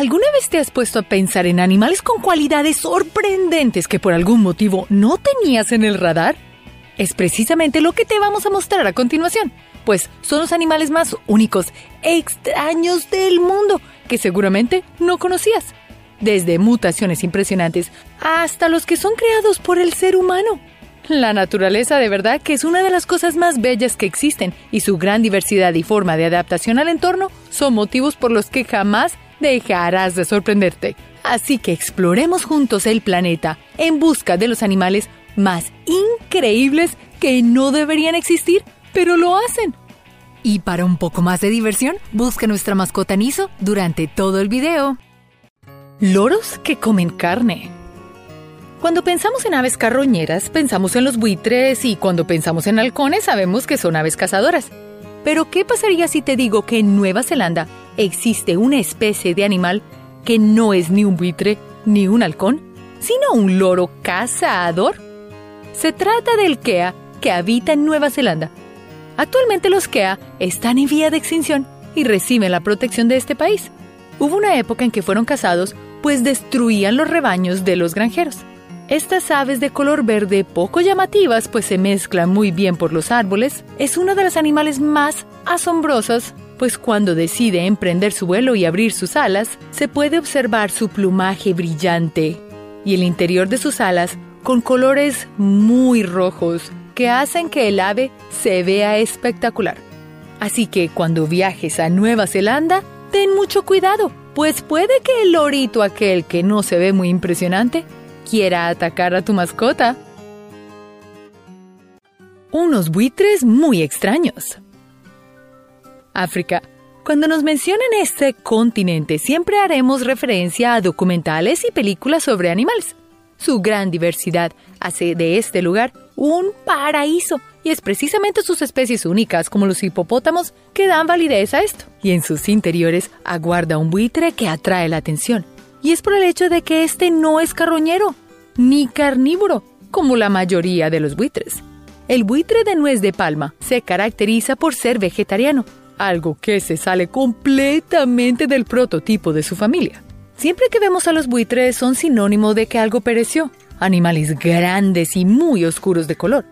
¿Alguna vez te has puesto a pensar en animales con cualidades sorprendentes que por algún motivo no tenías en el radar? Es precisamente lo que te vamos a mostrar a continuación, pues son los animales más únicos e extraños del mundo que seguramente no conocías, desde mutaciones impresionantes hasta los que son creados por el ser humano. La naturaleza de verdad que es una de las cosas más bellas que existen y su gran diversidad y forma de adaptación al entorno son motivos por los que jamás dejarás de sorprenderte. Así que exploremos juntos el planeta en busca de los animales más increíbles que no deberían existir, pero lo hacen. Y para un poco más de diversión, busca nuestra mascota Niso durante todo el video. Loros que comen carne. Cuando pensamos en aves carroñeras, pensamos en los buitres y cuando pensamos en halcones sabemos que son aves cazadoras. Pero ¿qué pasaría si te digo que en Nueva Zelanda existe una especie de animal que no es ni un buitre ni un halcón, sino un loro cazador? Se trata del kea que habita en Nueva Zelanda. Actualmente los kea están en vía de extinción y reciben la protección de este país. Hubo una época en que fueron cazados pues destruían los rebaños de los granjeros. Estas aves de color verde poco llamativas, pues se mezclan muy bien por los árboles, es una de las animales más asombrosas, pues cuando decide emprender su vuelo y abrir sus alas, se puede observar su plumaje brillante y el interior de sus alas con colores muy rojos que hacen que el ave se vea espectacular. Así que cuando viajes a Nueva Zelanda, ten mucho cuidado, pues puede que el lorito aquel que no se ve muy impresionante quiera atacar a tu mascota. Unos buitres muy extraños. África. Cuando nos mencionan este continente siempre haremos referencia a documentales y películas sobre animales. Su gran diversidad hace de este lugar un paraíso y es precisamente sus especies únicas como los hipopótamos que dan validez a esto. Y en sus interiores aguarda un buitre que atrae la atención y es por el hecho de que este no es carroñero ni carnívoro, como la mayoría de los buitres. El buitre de nuez de palma se caracteriza por ser vegetariano, algo que se sale completamente del prototipo de su familia. Siempre que vemos a los buitres son sinónimo de que algo pereció, animales grandes y muy oscuros de color.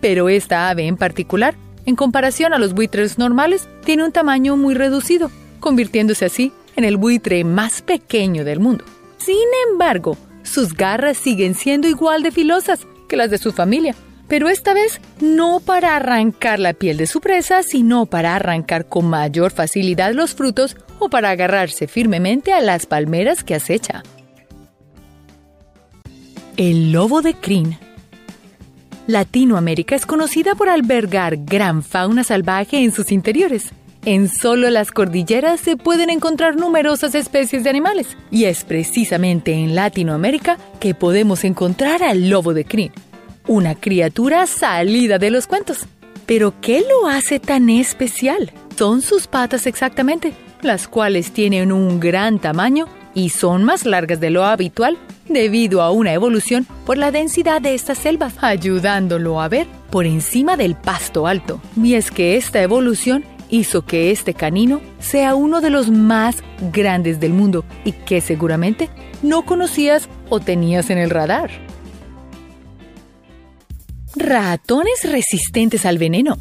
Pero esta ave en particular, en comparación a los buitres normales, tiene un tamaño muy reducido, convirtiéndose así en el buitre más pequeño del mundo. Sin embargo, sus garras siguen siendo igual de filosas que las de su familia, pero esta vez no para arrancar la piel de su presa, sino para arrancar con mayor facilidad los frutos o para agarrarse firmemente a las palmeras que acecha. El lobo de crin. Latinoamérica es conocida por albergar gran fauna salvaje en sus interiores. En solo las cordilleras se pueden encontrar numerosas especies de animales, y es precisamente en Latinoamérica que podemos encontrar al lobo de crin, una criatura salida de los cuentos. Pero ¿qué lo hace tan especial? Son sus patas exactamente, las cuales tienen un gran tamaño y son más largas de lo habitual debido a una evolución por la densidad de estas selvas, ayudándolo a ver por encima del pasto alto. Y es que esta evolución hizo que este canino sea uno de los más grandes del mundo y que seguramente no conocías o tenías en el radar. Ratones resistentes al veneno.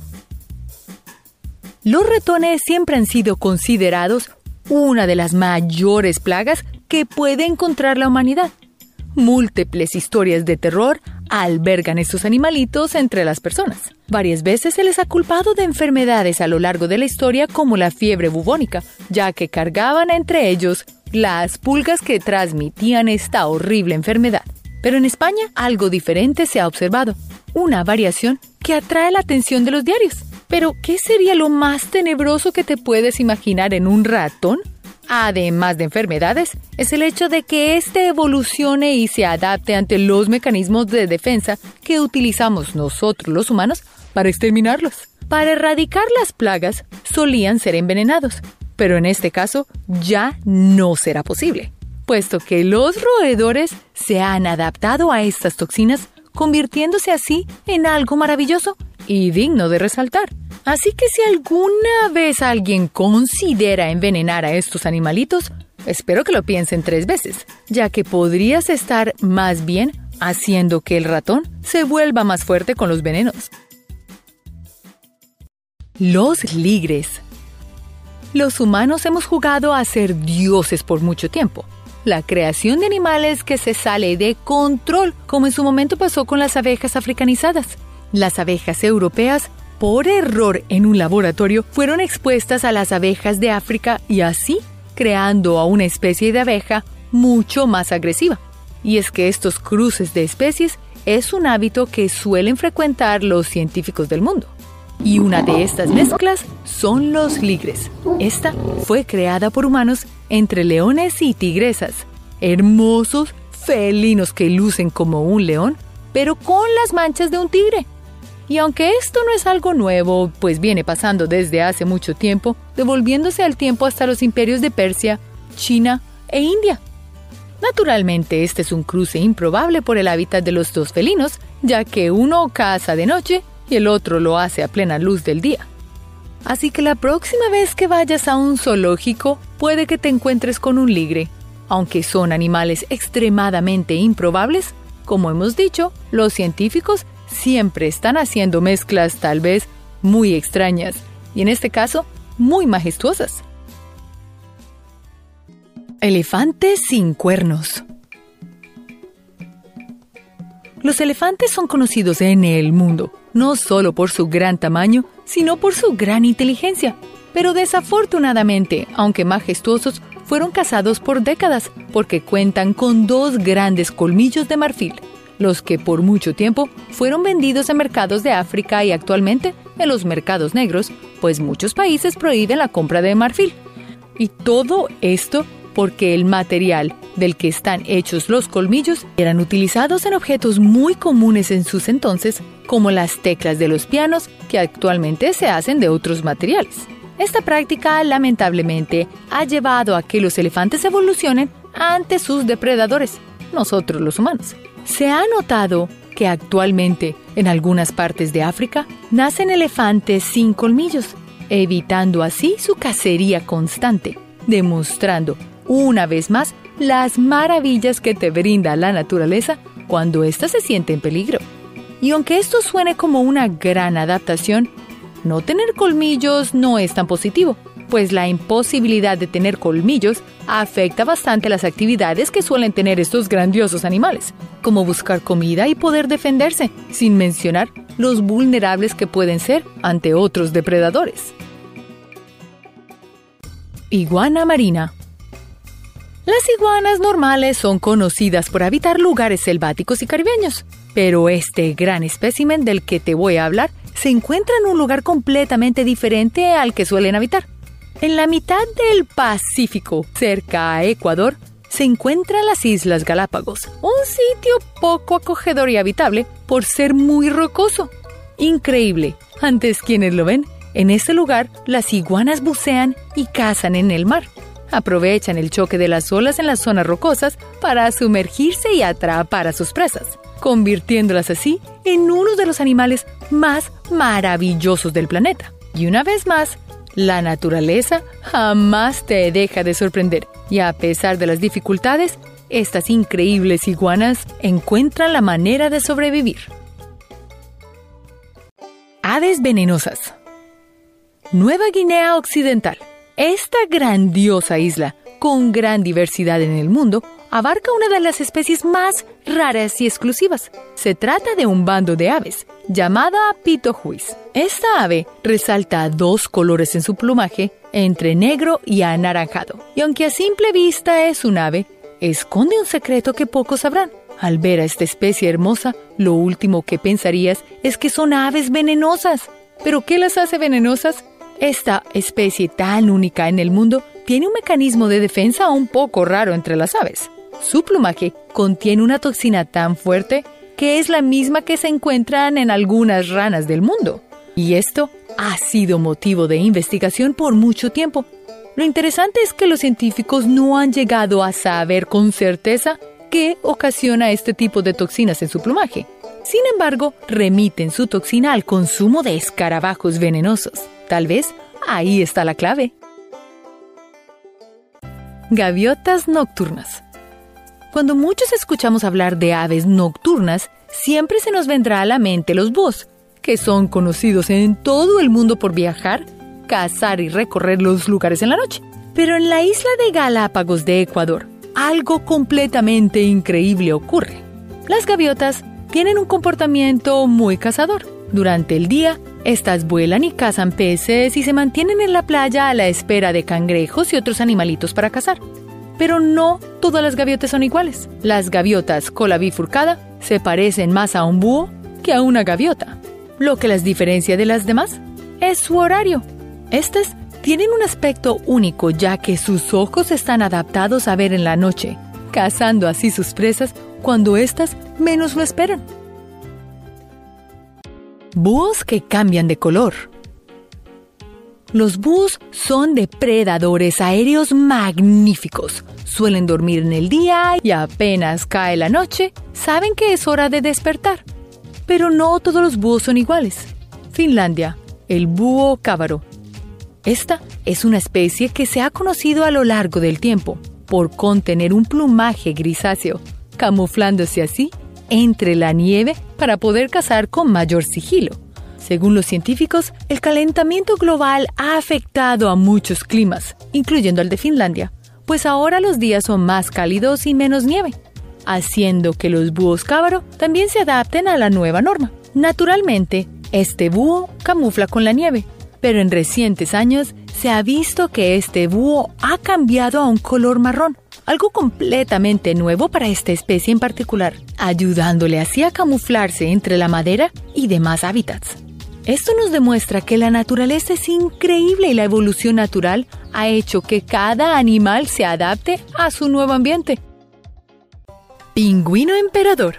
Los ratones siempre han sido considerados una de las mayores plagas que puede encontrar la humanidad. Múltiples historias de terror albergan estos animalitos entre las personas. Varias veces se les ha culpado de enfermedades a lo largo de la historia como la fiebre bubónica, ya que cargaban entre ellos las pulgas que transmitían esta horrible enfermedad. Pero en España algo diferente se ha observado, una variación que atrae la atención de los diarios. Pero, ¿qué sería lo más tenebroso que te puedes imaginar en un ratón? Además de enfermedades, es el hecho de que éste evolucione y se adapte ante los mecanismos de defensa que utilizamos nosotros los humanos para exterminarlos. Para erradicar las plagas solían ser envenenados, pero en este caso ya no será posible, puesto que los roedores se han adaptado a estas toxinas, convirtiéndose así en algo maravilloso y digno de resaltar. Así que si alguna vez alguien considera envenenar a estos animalitos, espero que lo piensen tres veces, ya que podrías estar más bien haciendo que el ratón se vuelva más fuerte con los venenos. Los ligres. Los humanos hemos jugado a ser dioses por mucho tiempo. La creación de animales que se sale de control, como en su momento pasó con las abejas africanizadas. Las abejas europeas, por error en un laboratorio, fueron expuestas a las abejas de África y así creando a una especie de abeja mucho más agresiva. Y es que estos cruces de especies es un hábito que suelen frecuentar los científicos del mundo. Y una de estas mezclas son los ligres. Esta fue creada por humanos entre leones y tigresas, hermosos felinos que lucen como un león, pero con las manchas de un tigre. Y aunque esto no es algo nuevo, pues viene pasando desde hace mucho tiempo, devolviéndose al tiempo hasta los imperios de Persia, China e India. Naturalmente, este es un cruce improbable por el hábitat de los dos felinos, ya que uno caza de noche y el otro lo hace a plena luz del día. Así que la próxima vez que vayas a un zoológico, puede que te encuentres con un ligre. Aunque son animales extremadamente improbables, como hemos dicho, los científicos siempre están haciendo mezclas tal vez muy extrañas y en este caso muy majestuosas. Elefantes sin cuernos. Los elefantes son conocidos en el mundo, no solo por su gran tamaño, sino por su gran inteligencia. Pero desafortunadamente, aunque majestuosos, fueron cazados por décadas porque cuentan con dos grandes colmillos de marfil, los que por mucho tiempo fueron vendidos en mercados de África y actualmente en los mercados negros, pues muchos países prohíben la compra de marfil. Y todo esto porque el material del que están hechos los colmillos eran utilizados en objetos muy comunes en sus entonces, como las teclas de los pianos, que actualmente se hacen de otros materiales. Esta práctica lamentablemente ha llevado a que los elefantes evolucionen ante sus depredadores, nosotros los humanos. Se ha notado que actualmente en algunas partes de África nacen elefantes sin colmillos, evitando así su cacería constante, demostrando una vez más las maravillas que te brinda la naturaleza cuando ésta se siente en peligro. Y aunque esto suene como una gran adaptación, no tener colmillos no es tan positivo, pues la imposibilidad de tener colmillos afecta bastante las actividades que suelen tener estos grandiosos animales, como buscar comida y poder defenderse, sin mencionar los vulnerables que pueden ser ante otros depredadores. Iguana marina las iguanas normales son conocidas por habitar lugares selváticos y caribeños, pero este gran espécimen del que te voy a hablar se encuentra en un lugar completamente diferente al que suelen habitar. En la mitad del Pacífico, cerca a Ecuador, se encuentran las Islas Galápagos, un sitio poco acogedor y habitable por ser muy rocoso. Increíble, antes quienes lo ven, en este lugar las iguanas bucean y cazan en el mar. Aprovechan el choque de las olas en las zonas rocosas para sumergirse y atrapar a sus presas, convirtiéndolas así en uno de los animales más maravillosos del planeta. Y una vez más, la naturaleza jamás te deja de sorprender y a pesar de las dificultades, estas increíbles iguanas encuentran la manera de sobrevivir. Aves venenosas. Nueva Guinea Occidental. Esta grandiosa isla, con gran diversidad en el mundo, abarca una de las especies más raras y exclusivas. Se trata de un bando de aves, llamada pitojuis. Esta ave resalta dos colores en su plumaje, entre negro y anaranjado. Y aunque a simple vista es un ave, esconde un secreto que pocos sabrán. Al ver a esta especie hermosa, lo último que pensarías es que son aves venenosas. ¿Pero qué las hace venenosas? Esta especie tan única en el mundo tiene un mecanismo de defensa un poco raro entre las aves. Su plumaje contiene una toxina tan fuerte que es la misma que se encuentran en algunas ranas del mundo. Y esto ha sido motivo de investigación por mucho tiempo. Lo interesante es que los científicos no han llegado a saber con certeza qué ocasiona este tipo de toxinas en su plumaje. Sin embargo, remiten su toxina al consumo de escarabajos venenosos. Tal vez ahí está la clave. Gaviotas nocturnas. Cuando muchos escuchamos hablar de aves nocturnas, siempre se nos vendrá a la mente los búhos, que son conocidos en todo el mundo por viajar, cazar y recorrer los lugares en la noche. Pero en la isla de Galápagos de Ecuador, algo completamente increíble ocurre. Las gaviotas tienen un comportamiento muy cazador. Durante el día, estas vuelan y cazan peces y se mantienen en la playa a la espera de cangrejos y otros animalitos para cazar. Pero no todas las gaviotas son iguales. Las gaviotas cola bifurcada se parecen más a un búho que a una gaviota. Lo que las diferencia de las demás es su horario. Estas tienen un aspecto único ya que sus ojos están adaptados a ver en la noche, cazando así sus presas cuando éstas menos lo esperan. Búhos que cambian de color. Los búhos son depredadores aéreos magníficos. Suelen dormir en el día y apenas cae la noche, saben que es hora de despertar. Pero no todos los búhos son iguales. Finlandia, el búho cábaro. Esta es una especie que se ha conocido a lo largo del tiempo por contener un plumaje grisáceo, camuflándose así entre la nieve para poder cazar con mayor sigilo. Según los científicos, el calentamiento global ha afectado a muchos climas, incluyendo el de Finlandia, pues ahora los días son más cálidos y menos nieve, haciendo que los búhos cábaro también se adapten a la nueva norma. Naturalmente, este búho camufla con la nieve, pero en recientes años se ha visto que este búho ha cambiado a un color marrón, algo completamente nuevo para esta especie en particular, ayudándole así a camuflarse entre la madera y demás hábitats. Esto nos demuestra que la naturaleza es increíble y la evolución natural ha hecho que cada animal se adapte a su nuevo ambiente. Pingüino emperador.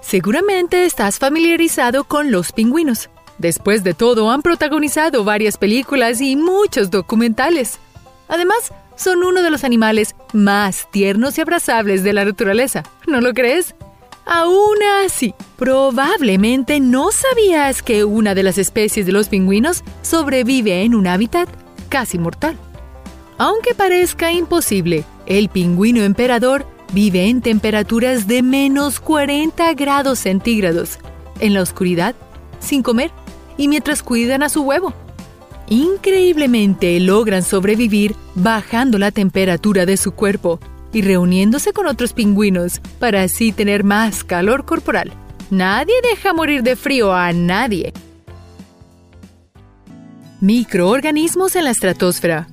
Seguramente estás familiarizado con los pingüinos. Después de todo, han protagonizado varias películas y muchos documentales. Además, son uno de los animales más tiernos y abrazables de la naturaleza. ¿No lo crees? Aún así, probablemente no sabías que una de las especies de los pingüinos sobrevive en un hábitat casi mortal. Aunque parezca imposible, el pingüino emperador vive en temperaturas de menos 40 grados centígrados, en la oscuridad, sin comer y mientras cuidan a su huevo. Increíblemente logran sobrevivir bajando la temperatura de su cuerpo y reuniéndose con otros pingüinos para así tener más calor corporal. Nadie deja morir de frío a nadie. Microorganismos en la estratosfera.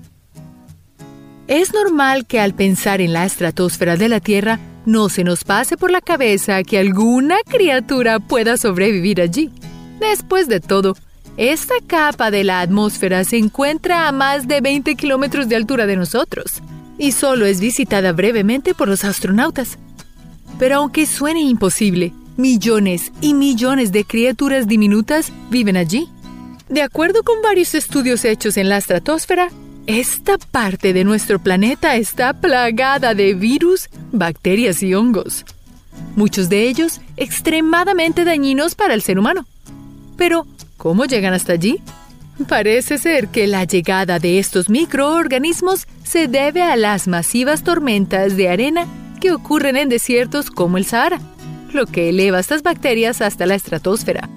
Es normal que al pensar en la estratosfera de la Tierra no se nos pase por la cabeza que alguna criatura pueda sobrevivir allí. Después de todo, esta capa de la atmósfera se encuentra a más de 20 kilómetros de altura de nosotros y solo es visitada brevemente por los astronautas. Pero aunque suene imposible, millones y millones de criaturas diminutas viven allí. De acuerdo con varios estudios hechos en la estratosfera, esta parte de nuestro planeta está plagada de virus, bacterias y hongos, muchos de ellos extremadamente dañinos para el ser humano. Pero, ¿cómo llegan hasta allí? Parece ser que la llegada de estos microorganismos se debe a las masivas tormentas de arena que ocurren en desiertos como el Sahara, lo que eleva estas bacterias hasta la estratosfera.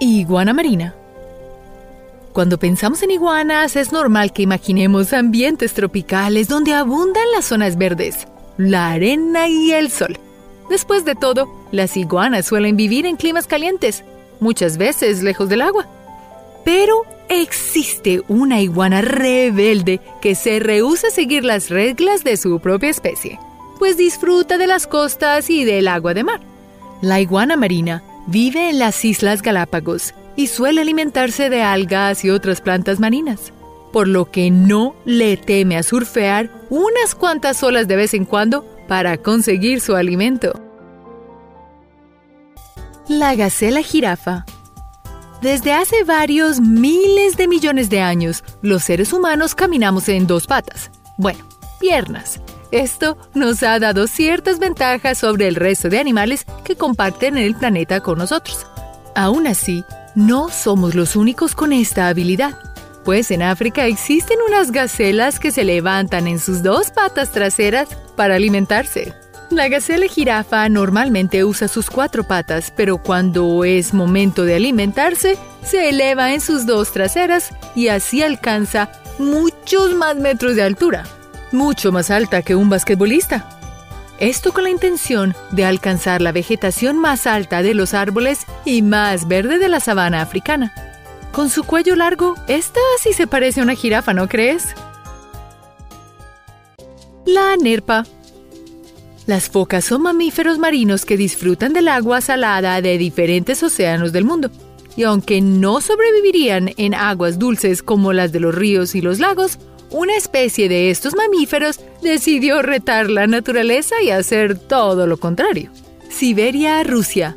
Iguana marina. Cuando pensamos en iguanas es normal que imaginemos ambientes tropicales donde abundan las zonas verdes, la arena y el sol. Después de todo, las iguanas suelen vivir en climas calientes, muchas veces lejos del agua. Pero existe una iguana rebelde que se rehúsa a seguir las reglas de su propia especie, pues disfruta de las costas y del agua de mar. La iguana marina vive en las Islas Galápagos y suele alimentarse de algas y otras plantas marinas, por lo que no le teme a surfear unas cuantas olas de vez en cuando para conseguir su alimento. La gacela jirafa. Desde hace varios miles de millones de años, los seres humanos caminamos en dos patas. Bueno, piernas. Esto nos ha dado ciertas ventajas sobre el resto de animales que comparten el planeta con nosotros. Aún así, no somos los únicos con esta habilidad. Pues en África existen unas gacelas que se levantan en sus dos patas traseras para alimentarse. La gacela jirafa normalmente usa sus cuatro patas, pero cuando es momento de alimentarse, se eleva en sus dos traseras y así alcanza muchos más metros de altura, mucho más alta que un basquetbolista. Esto con la intención de alcanzar la vegetación más alta de los árboles y más verde de la sabana africana. Con su cuello largo, esta sí se parece a una jirafa, ¿no crees? La nerpa las focas son mamíferos marinos que disfrutan del agua salada de diferentes océanos del mundo. Y aunque no sobrevivirían en aguas dulces como las de los ríos y los lagos, una especie de estos mamíferos decidió retar la naturaleza y hacer todo lo contrario. Siberia, Rusia.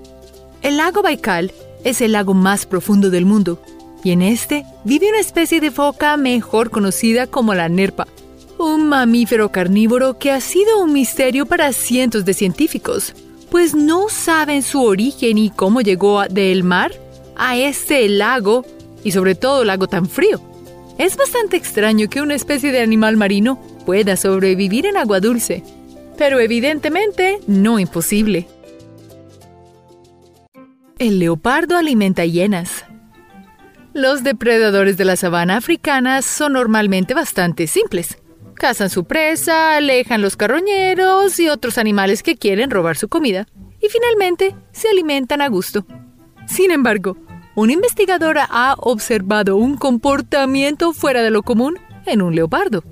El lago Baikal es el lago más profundo del mundo, y en este vive una especie de foca mejor conocida como la nerpa, un mamífero carnívoro que ha sido un misterio para cientos de científicos, pues no saben su origen y cómo llegó del mar a este lago y sobre todo lago tan frío. Es bastante extraño que una especie de animal marino pueda sobrevivir en agua dulce, pero evidentemente no imposible. El leopardo alimenta hienas. Los depredadores de la sabana africana son normalmente bastante simples. Cazan su presa, alejan los carroñeros y otros animales que quieren robar su comida, y finalmente se alimentan a gusto. Sin embargo, una investigadora ha observado un comportamiento fuera de lo común en un leopardo.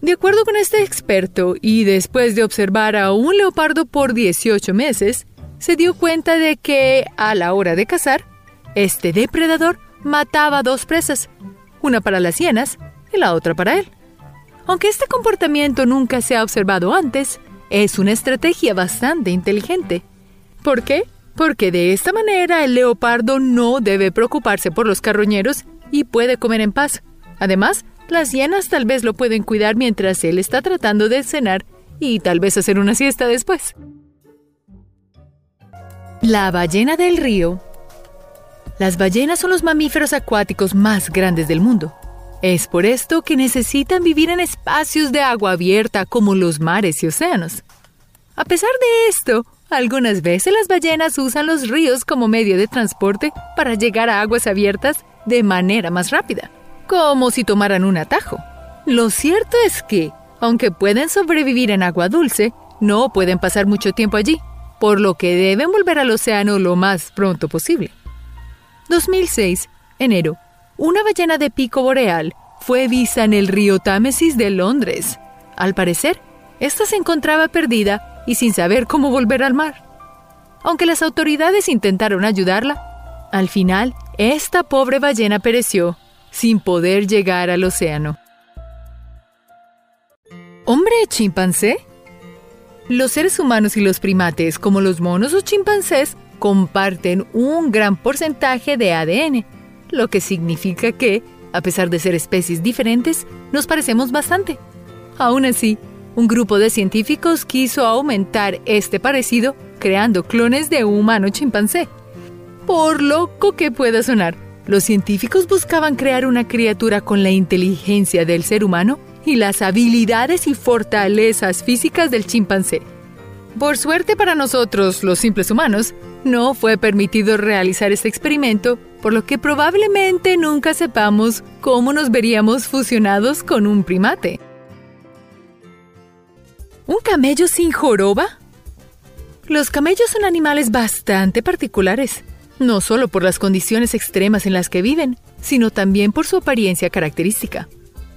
De acuerdo con este experto, y después de observar a un leopardo por 18 meses, se dio cuenta de que, a la hora de cazar, este depredador mataba dos presas, una para las hienas y la otra para él. Aunque este comportamiento nunca se ha observado antes, es una estrategia bastante inteligente. ¿Por qué? Porque de esta manera el leopardo no debe preocuparse por los carroñeros y puede comer en paz. Además, las hienas tal vez lo pueden cuidar mientras él está tratando de cenar y tal vez hacer una siesta después. La ballena del río. Las ballenas son los mamíferos acuáticos más grandes del mundo. Es por esto que necesitan vivir en espacios de agua abierta como los mares y océanos. A pesar de esto, algunas veces las ballenas usan los ríos como medio de transporte para llegar a aguas abiertas de manera más rápida, como si tomaran un atajo. Lo cierto es que, aunque pueden sobrevivir en agua dulce, no pueden pasar mucho tiempo allí, por lo que deben volver al océano lo más pronto posible. 2006, enero una ballena de pico boreal fue vista en el río Támesis de Londres. Al parecer, esta se encontraba perdida y sin saber cómo volver al mar. Aunque las autoridades intentaron ayudarla, al final, esta pobre ballena pereció sin poder llegar al océano. ¿Hombre chimpancé? Los seres humanos y los primates, como los monos o chimpancés, comparten un gran porcentaje de ADN lo que significa que, a pesar de ser especies diferentes, nos parecemos bastante. Aún así, un grupo de científicos quiso aumentar este parecido creando clones de humano chimpancé. Por loco que pueda sonar, los científicos buscaban crear una criatura con la inteligencia del ser humano y las habilidades y fortalezas físicas del chimpancé. Por suerte para nosotros, los simples humanos, no fue permitido realizar este experimento, por lo que probablemente nunca sepamos cómo nos veríamos fusionados con un primate. ¿Un camello sin joroba? Los camellos son animales bastante particulares, no solo por las condiciones extremas en las que viven, sino también por su apariencia característica.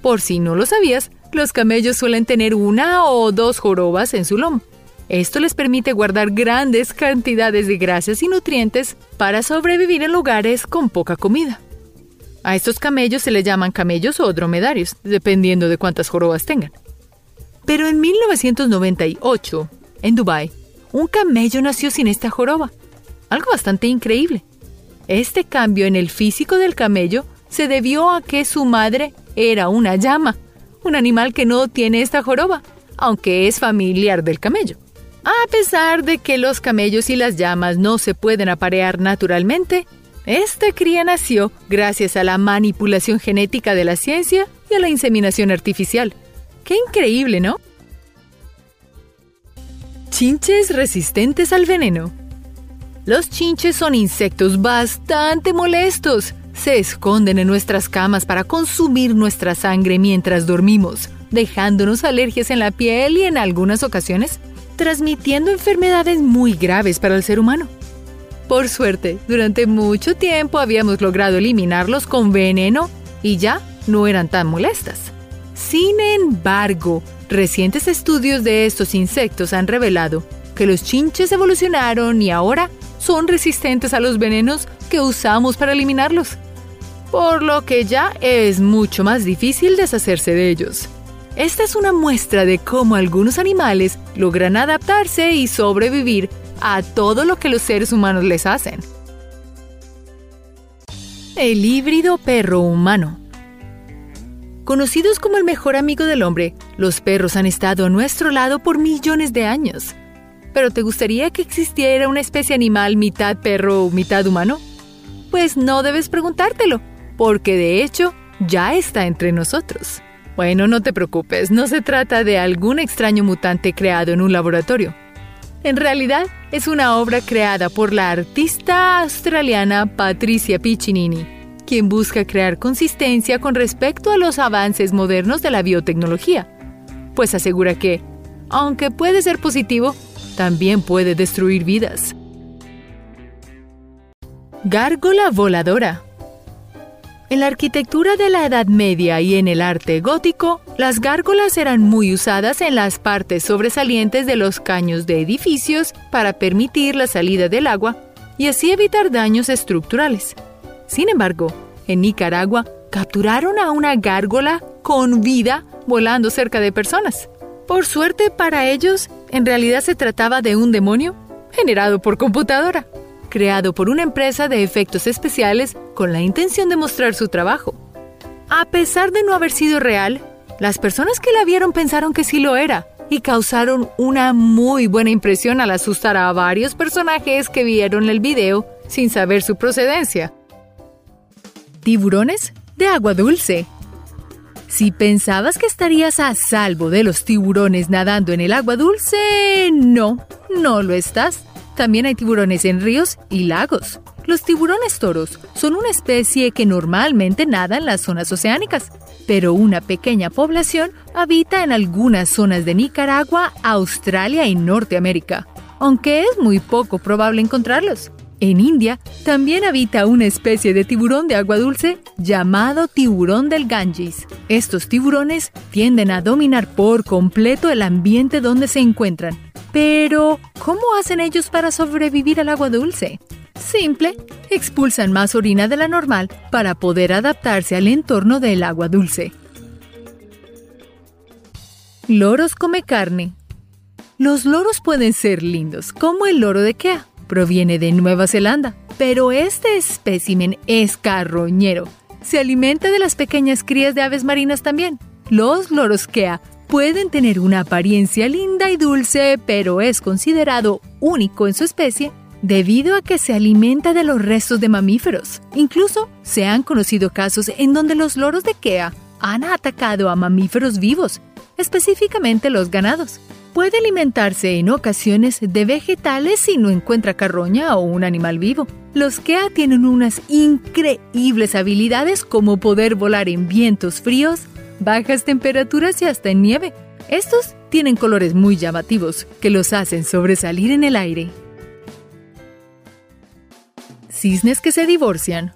Por si no lo sabías, los camellos suelen tener una o dos jorobas en su lomo, esto les permite guardar grandes cantidades de grasas y nutrientes para sobrevivir en lugares con poca comida. A estos camellos se les llaman camellos o dromedarios, dependiendo de cuántas jorobas tengan. Pero en 1998, en Dubái, un camello nació sin esta joroba. Algo bastante increíble. Este cambio en el físico del camello se debió a que su madre era una llama, un animal que no tiene esta joroba, aunque es familiar del camello. A pesar de que los camellos y las llamas no se pueden aparear naturalmente, Esta cría nació gracias a la manipulación genética de la ciencia y a la inseminación artificial. ¡Qué increíble, ¿no? Chinches resistentes al veneno. Los chinches son insectos bastante molestos. Se esconden en nuestras camas para consumir nuestra sangre mientras dormimos, dejándonos alergias en la piel y en algunas ocasiones transmitiendo enfermedades muy graves para el ser humano. Por suerte, durante mucho tiempo habíamos logrado eliminarlos con veneno y ya no eran tan molestas. Sin embargo, recientes estudios de estos insectos han revelado que los chinches evolucionaron y ahora son resistentes a los venenos que usamos para eliminarlos, por lo que ya es mucho más difícil deshacerse de ellos. Esta es una muestra de cómo algunos animales logran adaptarse y sobrevivir a todo lo que los seres humanos les hacen. El híbrido perro humano. Conocidos como el mejor amigo del hombre, los perros han estado a nuestro lado por millones de años. ¿Pero te gustaría que existiera una especie animal mitad perro, mitad humano? Pues no debes preguntártelo, porque de hecho ya está entre nosotros. Bueno, no te preocupes, no se trata de algún extraño mutante creado en un laboratorio. En realidad, es una obra creada por la artista australiana Patricia Piccinini, quien busca crear consistencia con respecto a los avances modernos de la biotecnología, pues asegura que, aunque puede ser positivo, también puede destruir vidas. Gárgola voladora en la arquitectura de la Edad Media y en el arte gótico, las gárgolas eran muy usadas en las partes sobresalientes de los caños de edificios para permitir la salida del agua y así evitar daños estructurales. Sin embargo, en Nicaragua capturaron a una gárgola con vida volando cerca de personas. Por suerte para ellos, en realidad se trataba de un demonio generado por computadora creado por una empresa de efectos especiales con la intención de mostrar su trabajo. A pesar de no haber sido real, las personas que la vieron pensaron que sí lo era y causaron una muy buena impresión al asustar a varios personajes que vieron el video sin saber su procedencia. Tiburones de agua dulce. Si pensabas que estarías a salvo de los tiburones nadando en el agua dulce, no, no lo estás. También hay tiburones en ríos y lagos. Los tiburones toros son una especie que normalmente nada en las zonas oceánicas, pero una pequeña población habita en algunas zonas de Nicaragua, Australia y Norteamérica, aunque es muy poco probable encontrarlos. En India también habita una especie de tiburón de agua dulce llamado tiburón del Ganges. Estos tiburones tienden a dominar por completo el ambiente donde se encuentran, pero, ¿cómo hacen ellos para sobrevivir al agua dulce? Simple, expulsan más orina de la normal para poder adaptarse al entorno del agua dulce. Loros come carne. Los loros pueden ser lindos, como el loro de Kea. Proviene de Nueva Zelanda, pero este espécimen es carroñero. Se alimenta de las pequeñas crías de aves marinas también. Los loros Kea pueden tener una apariencia linda y dulce, pero es considerado único en su especie debido a que se alimenta de los restos de mamíferos. Incluso se han conocido casos en donde los loros de Kea han atacado a mamíferos vivos, específicamente los ganados. Puede alimentarse en ocasiones de vegetales si no encuentra carroña o un animal vivo. Los Kea tienen unas increíbles habilidades como poder volar en vientos fríos, bajas temperaturas y hasta en nieve. Estos tienen colores muy llamativos que los hacen sobresalir en el aire. Cisnes que se divorcian.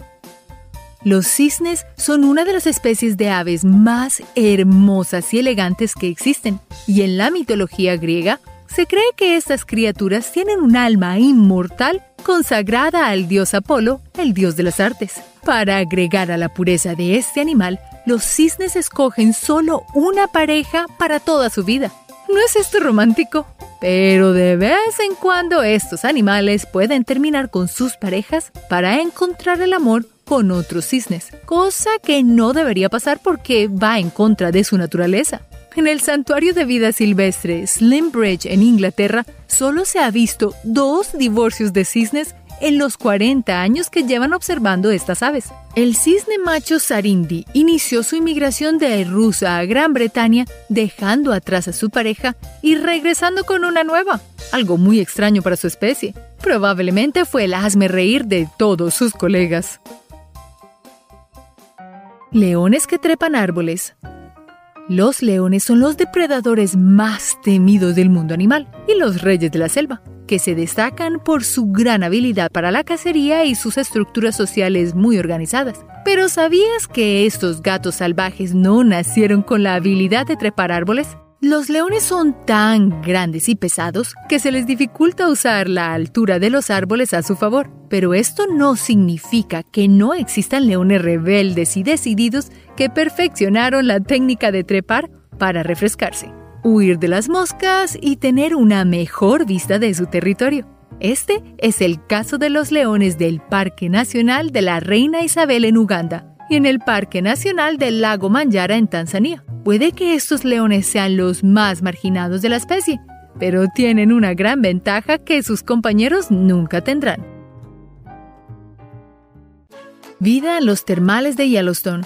Los cisnes son una de las especies de aves más hermosas y elegantes que existen, y en la mitología griega se cree que estas criaturas tienen un alma inmortal consagrada al dios Apolo, el dios de las artes. Para agregar a la pureza de este animal, los cisnes escogen solo una pareja para toda su vida. ¿No es esto romántico? Pero de vez en cuando estos animales pueden terminar con sus parejas para encontrar el amor con otros cisnes, cosa que no debería pasar porque va en contra de su naturaleza. En el santuario de vida silvestre Slimbridge en Inglaterra, solo se ha visto dos divorcios de cisnes en los 40 años que llevan observando estas aves. El cisne macho Sarindi inició su inmigración de Rusia a Gran Bretaña, dejando atrás a su pareja y regresando con una nueva, algo muy extraño para su especie. Probablemente fue el hazme reír de todos sus colegas. Leones que trepan árboles. Los leones son los depredadores más temidos del mundo animal y los reyes de la selva, que se destacan por su gran habilidad para la cacería y sus estructuras sociales muy organizadas. Pero ¿sabías que estos gatos salvajes no nacieron con la habilidad de trepar árboles? Los leones son tan grandes y pesados que se les dificulta usar la altura de los árboles a su favor. Pero esto no significa que no existan leones rebeldes y decididos que perfeccionaron la técnica de trepar para refrescarse, huir de las moscas y tener una mejor vista de su territorio. Este es el caso de los leones del Parque Nacional de la Reina Isabel en Uganda y en el Parque Nacional del Lago Manyara en Tanzania. Puede que estos leones sean los más marginados de la especie, pero tienen una gran ventaja que sus compañeros nunca tendrán. Vida en los termales de Yellowstone.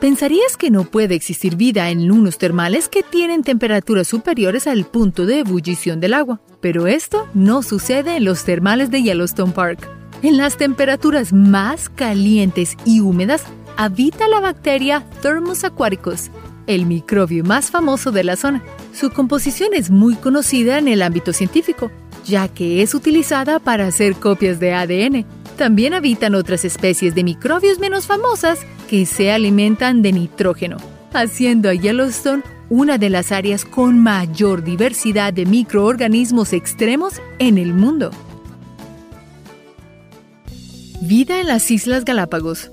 Pensarías que no puede existir vida en unos termales que tienen temperaturas superiores al punto de ebullición del agua, pero esto no sucede en los termales de Yellowstone Park. En las temperaturas más calientes y húmedas, habita la bacteria Thermus aquaticus, el microbio más famoso de la zona. Su composición es muy conocida en el ámbito científico, ya que es utilizada para hacer copias de ADN. También habitan otras especies de microbios menos famosas que se alimentan de nitrógeno, haciendo a Yellowstone una de las áreas con mayor diversidad de microorganismos extremos en el mundo. Vida en las Islas Galápagos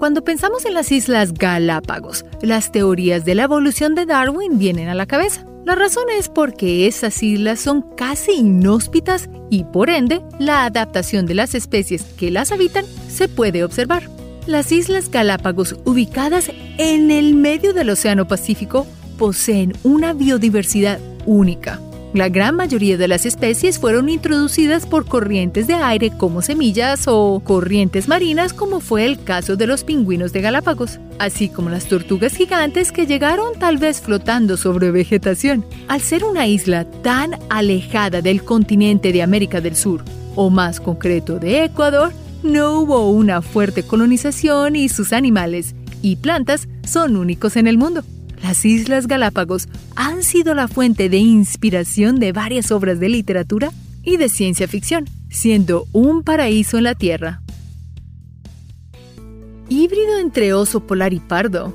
cuando pensamos en las Islas Galápagos, las teorías de la evolución de Darwin vienen a la cabeza. La razón es porque esas islas son casi inhóspitas y por ende la adaptación de las especies que las habitan se puede observar. Las Islas Galápagos, ubicadas en el medio del Océano Pacífico, poseen una biodiversidad única. La gran mayoría de las especies fueron introducidas por corrientes de aire como semillas o corrientes marinas como fue el caso de los pingüinos de Galápagos, así como las tortugas gigantes que llegaron tal vez flotando sobre vegetación. Al ser una isla tan alejada del continente de América del Sur, o más concreto de Ecuador, no hubo una fuerte colonización y sus animales y plantas son únicos en el mundo. Las Islas Galápagos han sido la fuente de inspiración de varias obras de literatura y de ciencia ficción, siendo un paraíso en la Tierra. Híbrido entre oso polar y pardo.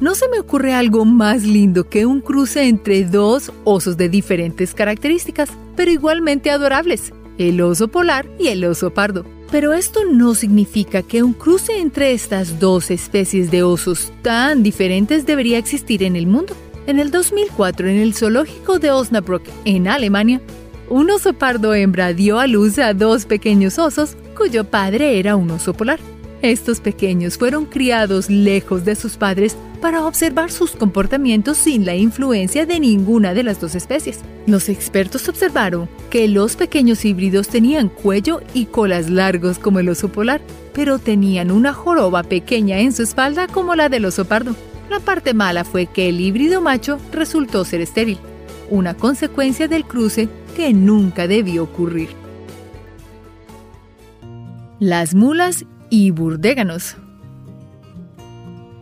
No se me ocurre algo más lindo que un cruce entre dos osos de diferentes características, pero igualmente adorables, el oso polar y el oso pardo. Pero esto no significa que un cruce entre estas dos especies de osos tan diferentes debería existir en el mundo. En el 2004, en el zoológico de Osnabrück, en Alemania, un oso pardo hembra dio a luz a dos pequeños osos cuyo padre era un oso polar. Estos pequeños fueron criados lejos de sus padres para observar sus comportamientos sin la influencia de ninguna de las dos especies. Los expertos observaron que los pequeños híbridos tenían cuello y colas largos como el oso polar, pero tenían una joroba pequeña en su espalda como la del oso pardo. La parte mala fue que el híbrido macho resultó ser estéril, una consecuencia del cruce que nunca debió ocurrir. Las mulas y burdéganos.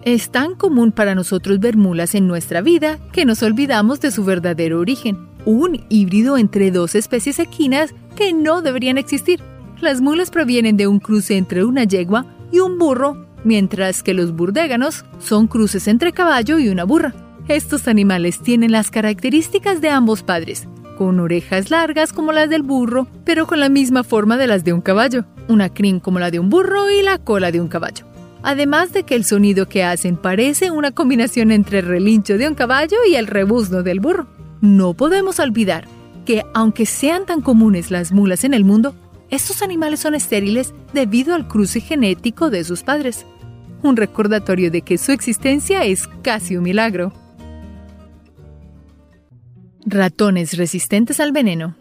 Es tan común para nosotros ver mulas en nuestra vida que nos olvidamos de su verdadero origen, un híbrido entre dos especies equinas que no deberían existir. Las mulas provienen de un cruce entre una yegua y un burro, mientras que los burdéganos son cruces entre caballo y una burra. Estos animales tienen las características de ambos padres, con orejas largas como las del burro, pero con la misma forma de las de un caballo, una crin como la de un burro y la cola de un caballo. Además de que el sonido que hacen parece una combinación entre el relincho de un caballo y el rebuzno del burro. No podemos olvidar que, aunque sean tan comunes las mulas en el mundo, estos animales son estériles debido al cruce genético de sus padres. Un recordatorio de que su existencia es casi un milagro. Ratones resistentes al veneno.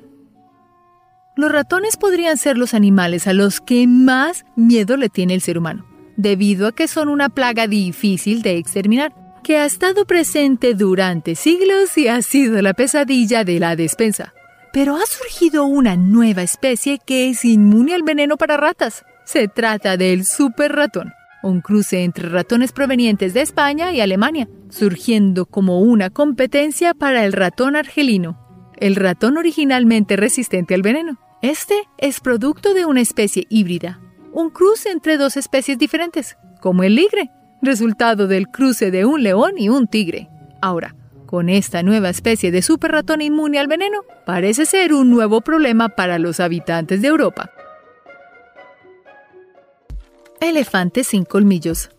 Los ratones podrían ser los animales a los que más miedo le tiene el ser humano, debido a que son una plaga difícil de exterminar, que ha estado presente durante siglos y ha sido la pesadilla de la despensa. Pero ha surgido una nueva especie que es inmune al veneno para ratas. Se trata del super ratón, un cruce entre ratones provenientes de España y Alemania, surgiendo como una competencia para el ratón argelino, el ratón originalmente resistente al veneno. Este es producto de una especie híbrida, un cruce entre dos especies diferentes, como el ligre, resultado del cruce de un león y un tigre. Ahora, con esta nueva especie de super ratón inmune al veneno, parece ser un nuevo problema para los habitantes de Europa. Elefantes sin colmillos.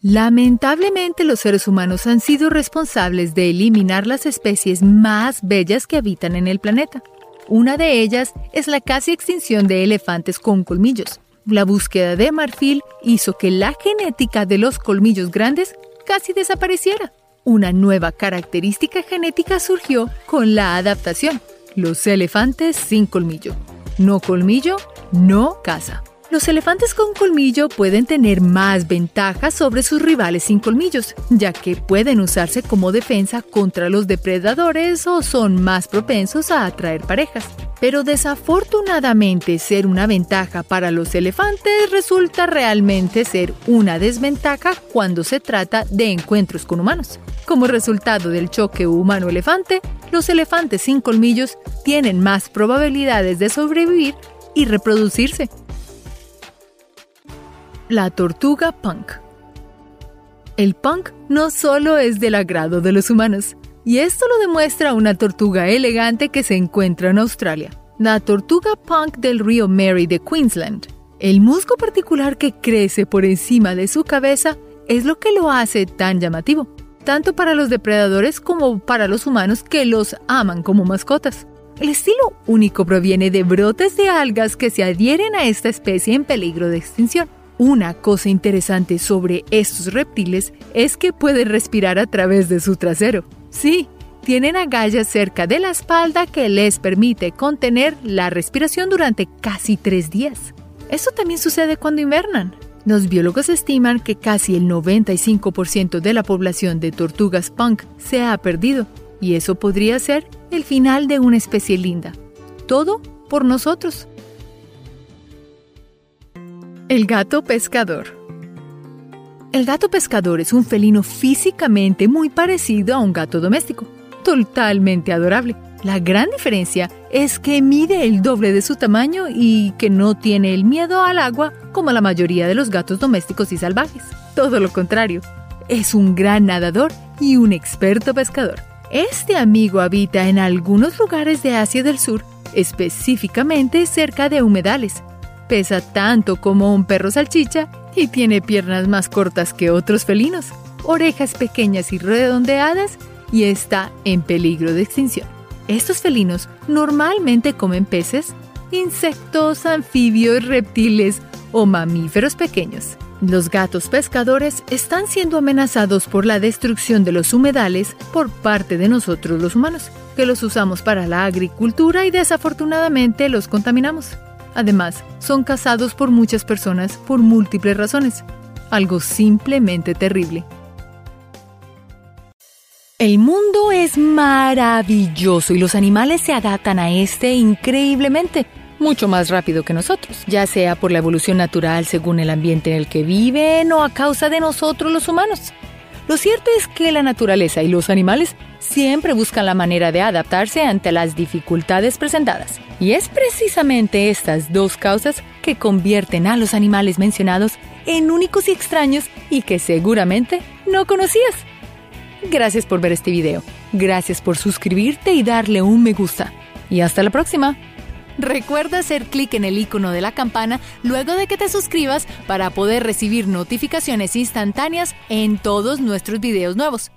Lamentablemente los seres humanos han sido responsables de eliminar las especies más bellas que habitan en el planeta. Una de ellas es la casi extinción de elefantes con colmillos. La búsqueda de marfil hizo que la genética de los colmillos grandes casi desapareciera. Una nueva característica genética surgió con la adaptación. Los elefantes sin colmillo. No colmillo, no caza. Los elefantes con colmillo pueden tener más ventajas sobre sus rivales sin colmillos, ya que pueden usarse como defensa contra los depredadores o son más propensos a atraer parejas. Pero desafortunadamente ser una ventaja para los elefantes resulta realmente ser una desventaja cuando se trata de encuentros con humanos. Como resultado del choque humano-elefante, los elefantes sin colmillos tienen más probabilidades de sobrevivir y reproducirse la tortuga punk. El punk no solo es del agrado de los humanos, y esto lo demuestra una tortuga elegante que se encuentra en Australia, la tortuga punk del río Mary de Queensland. El musgo particular que crece por encima de su cabeza es lo que lo hace tan llamativo, tanto para los depredadores como para los humanos que los aman como mascotas. El estilo único proviene de brotes de algas que se adhieren a esta especie en peligro de extinción. Una cosa interesante sobre estos reptiles es que pueden respirar a través de su trasero. Sí, tienen agallas cerca de la espalda que les permite contener la respiración durante casi tres días. Eso también sucede cuando invernan. Los biólogos estiman que casi el 95% de la población de tortugas punk se ha perdido, y eso podría ser el final de una especie linda. Todo por nosotros. El gato pescador. El gato pescador es un felino físicamente muy parecido a un gato doméstico, totalmente adorable. La gran diferencia es que mide el doble de su tamaño y que no tiene el miedo al agua como la mayoría de los gatos domésticos y salvajes. Todo lo contrario, es un gran nadador y un experto pescador. Este amigo habita en algunos lugares de Asia del Sur, específicamente cerca de humedales, Pesa tanto como un perro salchicha y tiene piernas más cortas que otros felinos, orejas pequeñas y redondeadas y está en peligro de extinción. Estos felinos normalmente comen peces, insectos, anfibios, reptiles o mamíferos pequeños. Los gatos pescadores están siendo amenazados por la destrucción de los humedales por parte de nosotros los humanos, que los usamos para la agricultura y desafortunadamente los contaminamos. Además, son cazados por muchas personas por múltiples razones. Algo simplemente terrible. El mundo es maravilloso y los animales se adaptan a este increíblemente, mucho más rápido que nosotros, ya sea por la evolución natural según el ambiente en el que viven o a causa de nosotros los humanos. Lo cierto es que la naturaleza y los animales siempre buscan la manera de adaptarse ante las dificultades presentadas. Y es precisamente estas dos causas que convierten a los animales mencionados en únicos y extraños y que seguramente no conocías. Gracias por ver este video. Gracias por suscribirte y darle un me gusta. Y hasta la próxima. Recuerda hacer clic en el icono de la campana luego de que te suscribas para poder recibir notificaciones instantáneas en todos nuestros videos nuevos.